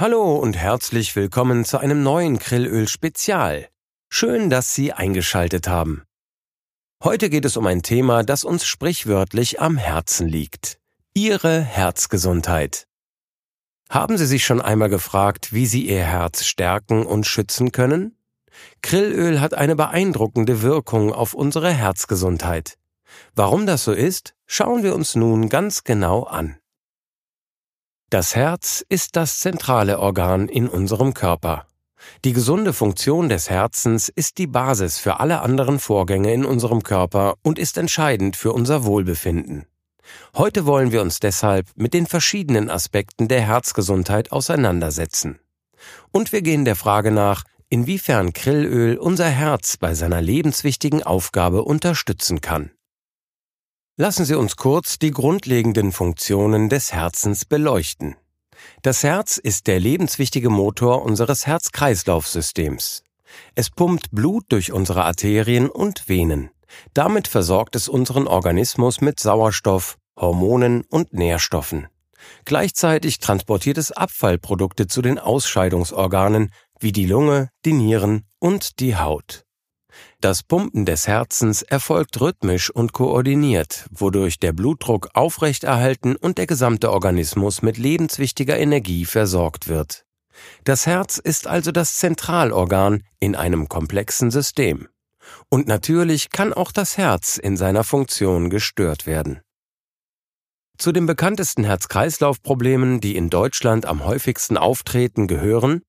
Hallo und herzlich willkommen zu einem neuen Grillöl-Spezial. Schön, dass Sie eingeschaltet haben. Heute geht es um ein Thema, das uns sprichwörtlich am Herzen liegt. Ihre Herzgesundheit. Haben Sie sich schon einmal gefragt, wie Sie Ihr Herz stärken und schützen können? Grillöl hat eine beeindruckende Wirkung auf unsere Herzgesundheit. Warum das so ist, schauen wir uns nun ganz genau an. Das Herz ist das zentrale Organ in unserem Körper. Die gesunde Funktion des Herzens ist die Basis für alle anderen Vorgänge in unserem Körper und ist entscheidend für unser Wohlbefinden. Heute wollen wir uns deshalb mit den verschiedenen Aspekten der Herzgesundheit auseinandersetzen. Und wir gehen der Frage nach, inwiefern Grillöl unser Herz bei seiner lebenswichtigen Aufgabe unterstützen kann. Lassen Sie uns kurz die grundlegenden Funktionen des Herzens beleuchten. Das Herz ist der lebenswichtige Motor unseres Herz-Kreislauf-Systems. Es pumpt Blut durch unsere Arterien und Venen. Damit versorgt es unseren Organismus mit Sauerstoff, Hormonen und Nährstoffen. Gleichzeitig transportiert es Abfallprodukte zu den Ausscheidungsorganen wie die Lunge, die Nieren und die Haut. Das Pumpen des Herzens erfolgt rhythmisch und koordiniert, wodurch der Blutdruck aufrechterhalten und der gesamte Organismus mit lebenswichtiger Energie versorgt wird. Das Herz ist also das Zentralorgan in einem komplexen System. Und natürlich kann auch das Herz in seiner Funktion gestört werden. Zu den bekanntesten Herz-Kreislauf-Problemen, die in Deutschland am häufigsten auftreten, gehören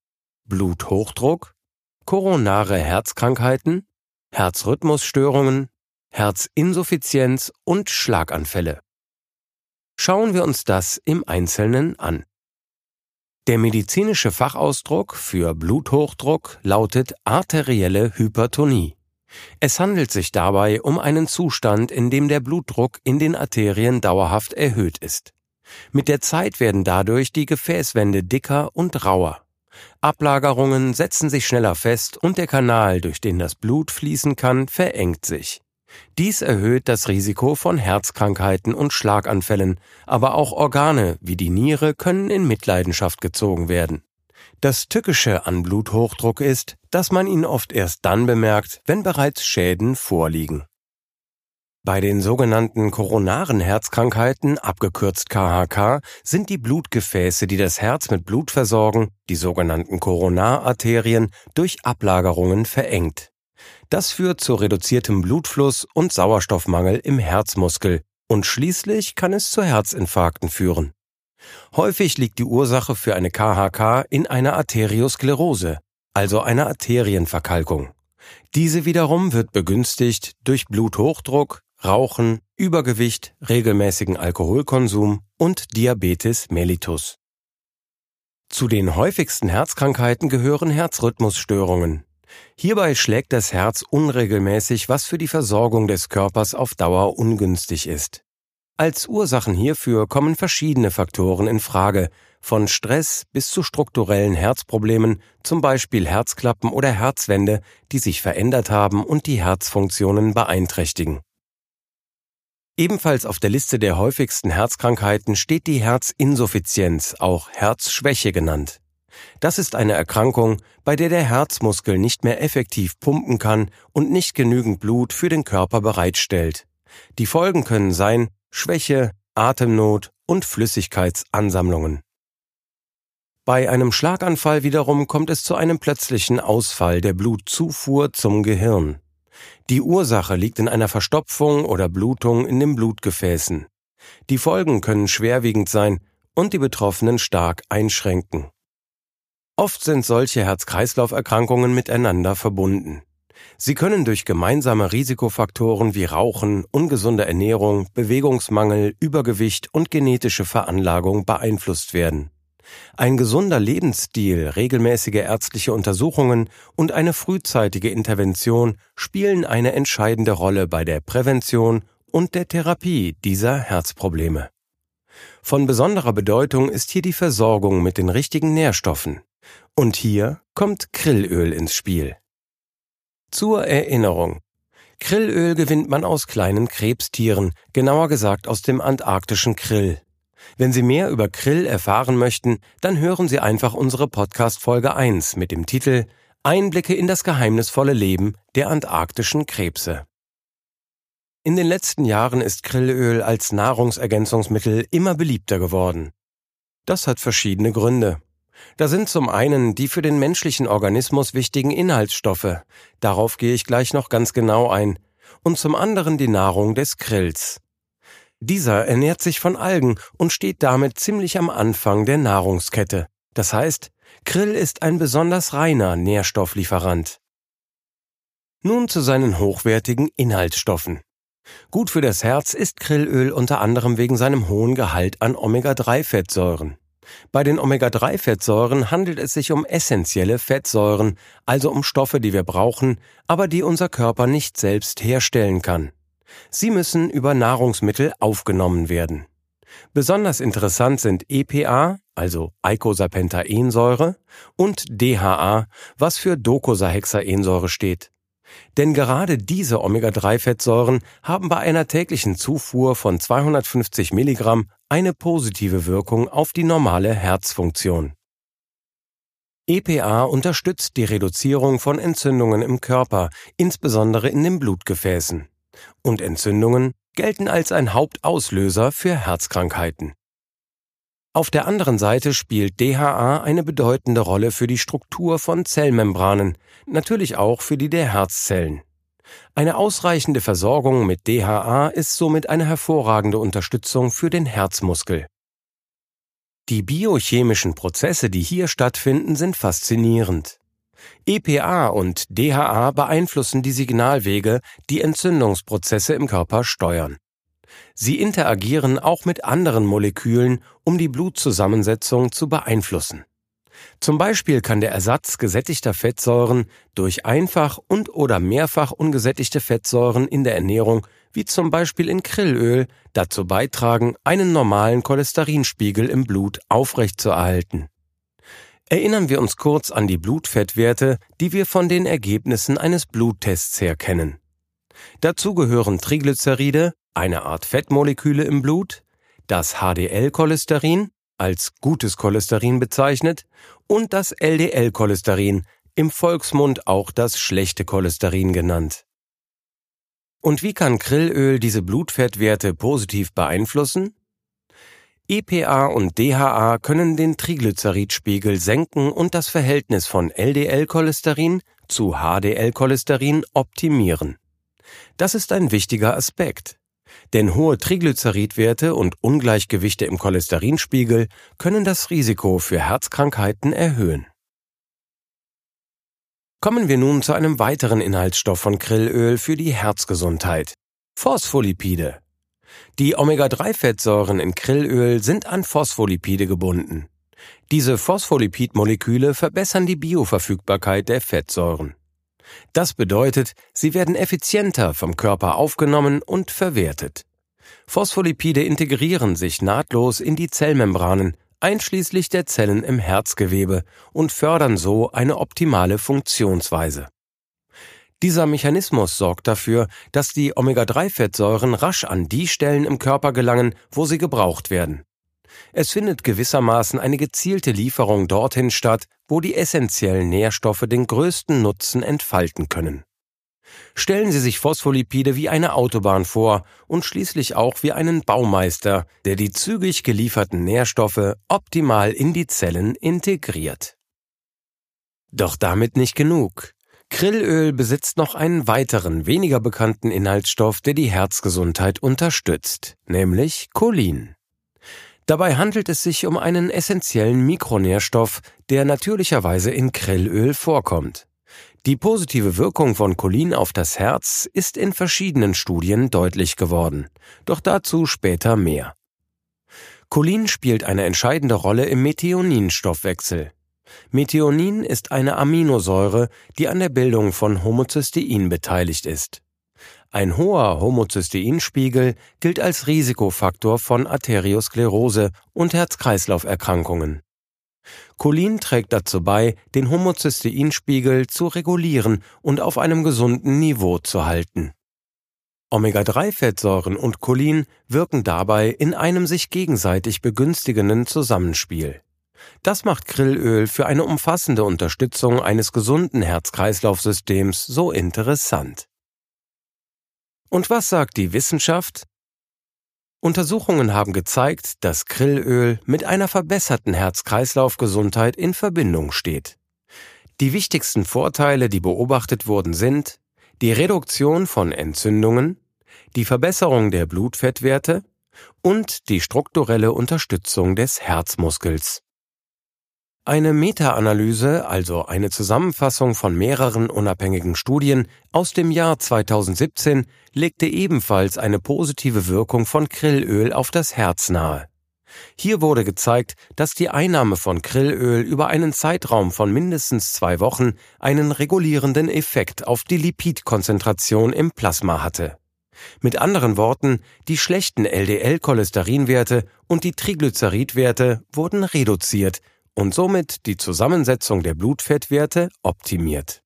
Bluthochdruck, koronare Herzkrankheiten, Herzrhythmusstörungen, Herzinsuffizienz und Schlaganfälle. Schauen wir uns das im Einzelnen an. Der medizinische Fachausdruck für Bluthochdruck lautet arterielle Hypertonie. Es handelt sich dabei um einen Zustand, in dem der Blutdruck in den Arterien dauerhaft erhöht ist. Mit der Zeit werden dadurch die Gefäßwände dicker und rauer. Ablagerungen setzen sich schneller fest und der Kanal, durch den das Blut fließen kann, verengt sich. Dies erhöht das Risiko von Herzkrankheiten und Schlaganfällen, aber auch Organe wie die Niere können in Mitleidenschaft gezogen werden. Das Tückische an Bluthochdruck ist, dass man ihn oft erst dann bemerkt, wenn bereits Schäden vorliegen. Bei den sogenannten koronaren Herzkrankheiten, abgekürzt KHK, sind die Blutgefäße, die das Herz mit Blut versorgen, die sogenannten Koronararterien, durch Ablagerungen verengt. Das führt zu reduziertem Blutfluss und Sauerstoffmangel im Herzmuskel und schließlich kann es zu Herzinfarkten führen. Häufig liegt die Ursache für eine KHK in einer Arteriosklerose, also einer Arterienverkalkung. Diese wiederum wird begünstigt durch Bluthochdruck, Rauchen, Übergewicht, regelmäßigen Alkoholkonsum und Diabetes mellitus. Zu den häufigsten Herzkrankheiten gehören Herzrhythmusstörungen. Hierbei schlägt das Herz unregelmäßig, was für die Versorgung des Körpers auf Dauer ungünstig ist. Als Ursachen hierfür kommen verschiedene Faktoren in Frage, von Stress bis zu strukturellen Herzproblemen, zum Beispiel Herzklappen oder Herzwände, die sich verändert haben und die Herzfunktionen beeinträchtigen. Ebenfalls auf der Liste der häufigsten Herzkrankheiten steht die Herzinsuffizienz, auch Herzschwäche genannt. Das ist eine Erkrankung, bei der der Herzmuskel nicht mehr effektiv pumpen kann und nicht genügend Blut für den Körper bereitstellt. Die Folgen können sein Schwäche, Atemnot und Flüssigkeitsansammlungen. Bei einem Schlaganfall wiederum kommt es zu einem plötzlichen Ausfall der Blutzufuhr zum Gehirn. Die Ursache liegt in einer Verstopfung oder Blutung in den Blutgefäßen. Die Folgen können schwerwiegend sein und die Betroffenen stark einschränken. Oft sind solche Herz-Kreislauf-Erkrankungen miteinander verbunden. Sie können durch gemeinsame Risikofaktoren wie Rauchen, ungesunde Ernährung, Bewegungsmangel, Übergewicht und genetische Veranlagung beeinflusst werden. Ein gesunder Lebensstil, regelmäßige ärztliche Untersuchungen und eine frühzeitige Intervention spielen eine entscheidende Rolle bei der Prävention und der Therapie dieser Herzprobleme. Von besonderer Bedeutung ist hier die Versorgung mit den richtigen Nährstoffen. Und hier kommt Krillöl ins Spiel. Zur Erinnerung. Krillöl gewinnt man aus kleinen Krebstieren, genauer gesagt aus dem antarktischen Krill. Wenn Sie mehr über Krill erfahren möchten, dann hören Sie einfach unsere Podcast Folge 1 mit dem Titel Einblicke in das geheimnisvolle Leben der antarktischen Krebse. In den letzten Jahren ist Krillöl als Nahrungsergänzungsmittel immer beliebter geworden. Das hat verschiedene Gründe. Da sind zum einen die für den menschlichen Organismus wichtigen Inhaltsstoffe, darauf gehe ich gleich noch ganz genau ein, und zum anderen die Nahrung des Krills. Dieser ernährt sich von Algen und steht damit ziemlich am Anfang der Nahrungskette. Das heißt, Krill ist ein besonders reiner Nährstofflieferant. Nun zu seinen hochwertigen Inhaltsstoffen. Gut für das Herz ist Krillöl unter anderem wegen seinem hohen Gehalt an Omega-3-Fettsäuren. Bei den Omega-3-Fettsäuren handelt es sich um essentielle Fettsäuren, also um Stoffe, die wir brauchen, aber die unser Körper nicht selbst herstellen kann. Sie müssen über Nahrungsmittel aufgenommen werden. Besonders interessant sind EPA, also Eicosapentaensäure, und DHA, was für Docosahexaensäure steht. Denn gerade diese Omega-3-Fettsäuren haben bei einer täglichen Zufuhr von 250 Milligramm eine positive Wirkung auf die normale Herzfunktion. EPA unterstützt die Reduzierung von Entzündungen im Körper, insbesondere in den Blutgefäßen und Entzündungen gelten als ein Hauptauslöser für Herzkrankheiten. Auf der anderen Seite spielt DHA eine bedeutende Rolle für die Struktur von Zellmembranen, natürlich auch für die der Herzzellen. Eine ausreichende Versorgung mit DHA ist somit eine hervorragende Unterstützung für den Herzmuskel. Die biochemischen Prozesse, die hier stattfinden, sind faszinierend. EPA und DHA beeinflussen die Signalwege, die Entzündungsprozesse im Körper steuern. Sie interagieren auch mit anderen Molekülen, um die Blutzusammensetzung zu beeinflussen. Zum Beispiel kann der Ersatz gesättigter Fettsäuren durch einfach und oder mehrfach ungesättigte Fettsäuren in der Ernährung, wie zum Beispiel in Krillöl, dazu beitragen, einen normalen Cholesterinspiegel im Blut aufrechtzuerhalten. Erinnern wir uns kurz an die Blutfettwerte, die wir von den Ergebnissen eines Bluttests her kennen. Dazu gehören Triglyceride, eine Art Fettmoleküle im Blut, das HDL-Cholesterin, als gutes Cholesterin bezeichnet, und das LDL-Cholesterin, im Volksmund auch das schlechte Cholesterin genannt. Und wie kann Krillöl diese Blutfettwerte positiv beeinflussen? EPA und DHA können den Triglyceridspiegel senken und das Verhältnis von LDL-Cholesterin zu HDL-Cholesterin optimieren. Das ist ein wichtiger Aspekt. Denn hohe Triglyceridwerte und Ungleichgewichte im Cholesterinspiegel können das Risiko für Herzkrankheiten erhöhen. Kommen wir nun zu einem weiteren Inhaltsstoff von Krillöl für die Herzgesundheit. Phospholipide. Die Omega-3-Fettsäuren in Krillöl sind an Phospholipide gebunden. Diese Phospholipidmoleküle verbessern die Bioverfügbarkeit der Fettsäuren. Das bedeutet, sie werden effizienter vom Körper aufgenommen und verwertet. Phospholipide integrieren sich nahtlos in die Zellmembranen, einschließlich der Zellen im Herzgewebe, und fördern so eine optimale Funktionsweise. Dieser Mechanismus sorgt dafür, dass die Omega-3-Fettsäuren rasch an die Stellen im Körper gelangen, wo sie gebraucht werden. Es findet gewissermaßen eine gezielte Lieferung dorthin statt, wo die essentiellen Nährstoffe den größten Nutzen entfalten können. Stellen Sie sich Phospholipide wie eine Autobahn vor und schließlich auch wie einen Baumeister, der die zügig gelieferten Nährstoffe optimal in die Zellen integriert. Doch damit nicht genug. Krillöl besitzt noch einen weiteren, weniger bekannten Inhaltsstoff, der die Herzgesundheit unterstützt, nämlich Cholin. Dabei handelt es sich um einen essentiellen Mikronährstoff, der natürlicherweise in Krillöl vorkommt. Die positive Wirkung von Cholin auf das Herz ist in verschiedenen Studien deutlich geworden, doch dazu später mehr. Cholin spielt eine entscheidende Rolle im Methioninstoffwechsel. Methionin ist eine Aminosäure, die an der Bildung von Homocystein beteiligt ist. Ein hoher Homocysteinspiegel gilt als Risikofaktor von Arteriosklerose und Herz-Kreislauf-Erkrankungen. Cholin trägt dazu bei, den Homocysteinspiegel zu regulieren und auf einem gesunden Niveau zu halten. Omega-3-Fettsäuren und Cholin wirken dabei in einem sich gegenseitig begünstigenden Zusammenspiel. Das macht Krillöl für eine umfassende Unterstützung eines gesunden Herz-Kreislauf-Systems so interessant. Und was sagt die Wissenschaft? Untersuchungen haben gezeigt, dass Krillöl mit einer verbesserten Herz-Kreislauf-Gesundheit in Verbindung steht. Die wichtigsten Vorteile, die beobachtet wurden, sind die Reduktion von Entzündungen, die Verbesserung der Blutfettwerte und die strukturelle Unterstützung des Herzmuskels. Eine Meta-Analyse, also eine Zusammenfassung von mehreren unabhängigen Studien aus dem Jahr 2017, legte ebenfalls eine positive Wirkung von Krillöl auf das Herz nahe. Hier wurde gezeigt, dass die Einnahme von Krillöl über einen Zeitraum von mindestens zwei Wochen einen regulierenden Effekt auf die Lipidkonzentration im Plasma hatte. Mit anderen Worten, die schlechten LDL-Cholesterinwerte und die Triglyceridwerte wurden reduziert und somit die Zusammensetzung der Blutfettwerte optimiert.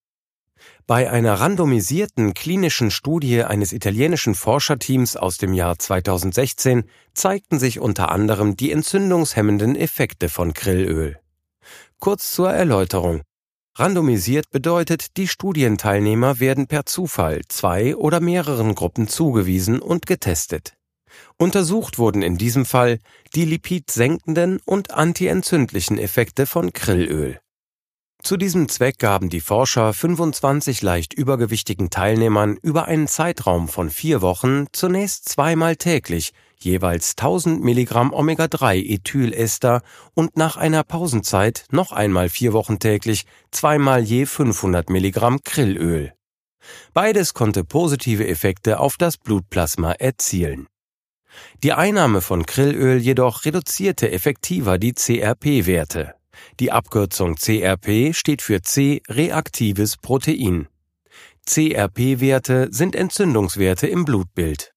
Bei einer randomisierten klinischen Studie eines italienischen Forscherteams aus dem Jahr 2016 zeigten sich unter anderem die entzündungshemmenden Effekte von Krillöl. Kurz zur Erläuterung. Randomisiert bedeutet, die Studienteilnehmer werden per Zufall zwei oder mehreren Gruppen zugewiesen und getestet. Untersucht wurden in diesem Fall die lipidsenkenden und antientzündlichen Effekte von Krillöl. Zu diesem Zweck gaben die Forscher 25 leicht übergewichtigen Teilnehmern über einen Zeitraum von vier Wochen zunächst zweimal täglich jeweils 1000 Milligramm Omega-3-Ethylester und nach einer Pausenzeit noch einmal vier Wochen täglich zweimal je 500 Milligramm Krillöl. Beides konnte positive Effekte auf das Blutplasma erzielen. Die Einnahme von Krillöl jedoch reduzierte effektiver die CRP-Werte. Die Abkürzung CRP steht für C-reaktives Protein. CRP-Werte sind Entzündungswerte im Blutbild.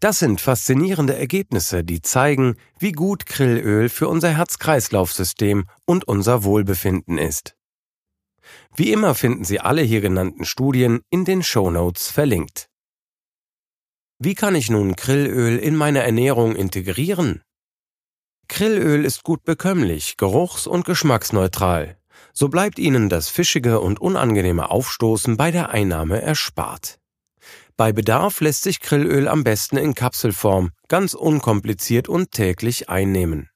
Das sind faszinierende Ergebnisse, die zeigen, wie gut Krillöl für unser Herz-Kreislauf-System und unser Wohlbefinden ist. Wie immer finden Sie alle hier genannten Studien in den Show Notes verlinkt. Wie kann ich nun Krillöl in meine Ernährung integrieren? Krillöl ist gut bekömmlich, geruchs- und geschmacksneutral. So bleibt Ihnen das fischige und unangenehme Aufstoßen bei der Einnahme erspart. Bei Bedarf lässt sich Krillöl am besten in Kapselform, ganz unkompliziert und täglich einnehmen.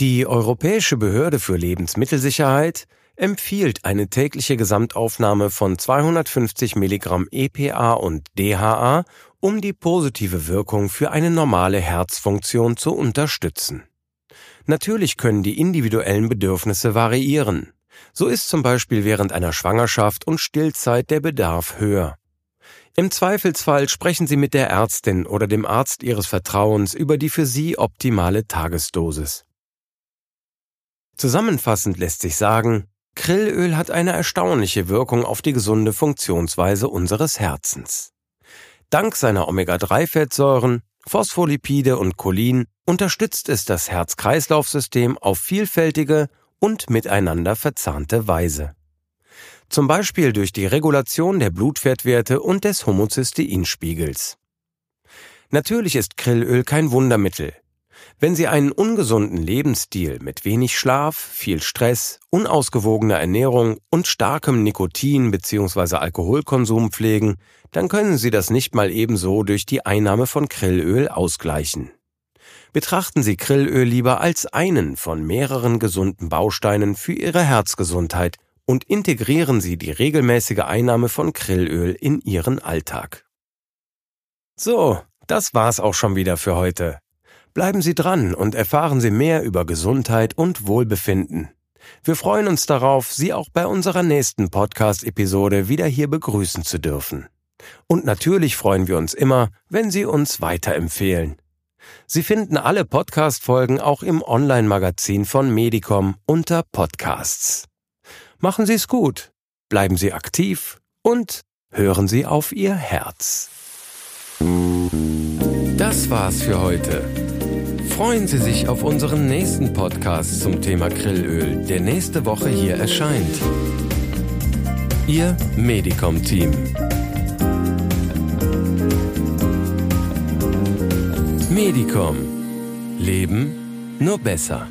Die Europäische Behörde für Lebensmittelsicherheit empfiehlt eine tägliche Gesamtaufnahme von 250 Milligramm EPA und DHA um die positive Wirkung für eine normale Herzfunktion zu unterstützen. Natürlich können die individuellen Bedürfnisse variieren. So ist zum Beispiel während einer Schwangerschaft und Stillzeit der Bedarf höher. Im Zweifelsfall sprechen Sie mit der Ärztin oder dem Arzt Ihres Vertrauens über die für Sie optimale Tagesdosis. Zusammenfassend lässt sich sagen, Krillöl hat eine erstaunliche Wirkung auf die gesunde Funktionsweise unseres Herzens. Dank seiner Omega-3-Fettsäuren, Phospholipide und Cholin unterstützt es das Herz-Kreislauf-System auf vielfältige und miteinander verzahnte Weise. Zum Beispiel durch die Regulation der Blutfettwerte und des Homocysteinspiegels. Natürlich ist Krillöl kein Wundermittel, wenn Sie einen ungesunden Lebensstil mit wenig Schlaf, viel Stress, unausgewogener Ernährung und starkem Nikotin bzw. Alkoholkonsum pflegen, dann können Sie das nicht mal ebenso durch die Einnahme von Krillöl ausgleichen. Betrachten Sie Krillöl lieber als einen von mehreren gesunden Bausteinen für Ihre Herzgesundheit und integrieren Sie die regelmäßige Einnahme von Krillöl in Ihren Alltag. So, das war's auch schon wieder für heute. Bleiben Sie dran und erfahren Sie mehr über Gesundheit und Wohlbefinden. Wir freuen uns darauf, Sie auch bei unserer nächsten Podcast-Episode wieder hier begrüßen zu dürfen. Und natürlich freuen wir uns immer, wenn Sie uns weiterempfehlen. Sie finden alle Podcast-Folgen auch im Online-Magazin von Medicom unter Podcasts. Machen Sie es gut, bleiben Sie aktiv und hören Sie auf Ihr Herz. Das war's für heute. Freuen Sie sich auf unseren nächsten Podcast zum Thema Grillöl, der nächste Woche hier erscheint. Ihr Medicom-Team. Medicom. Leben nur besser.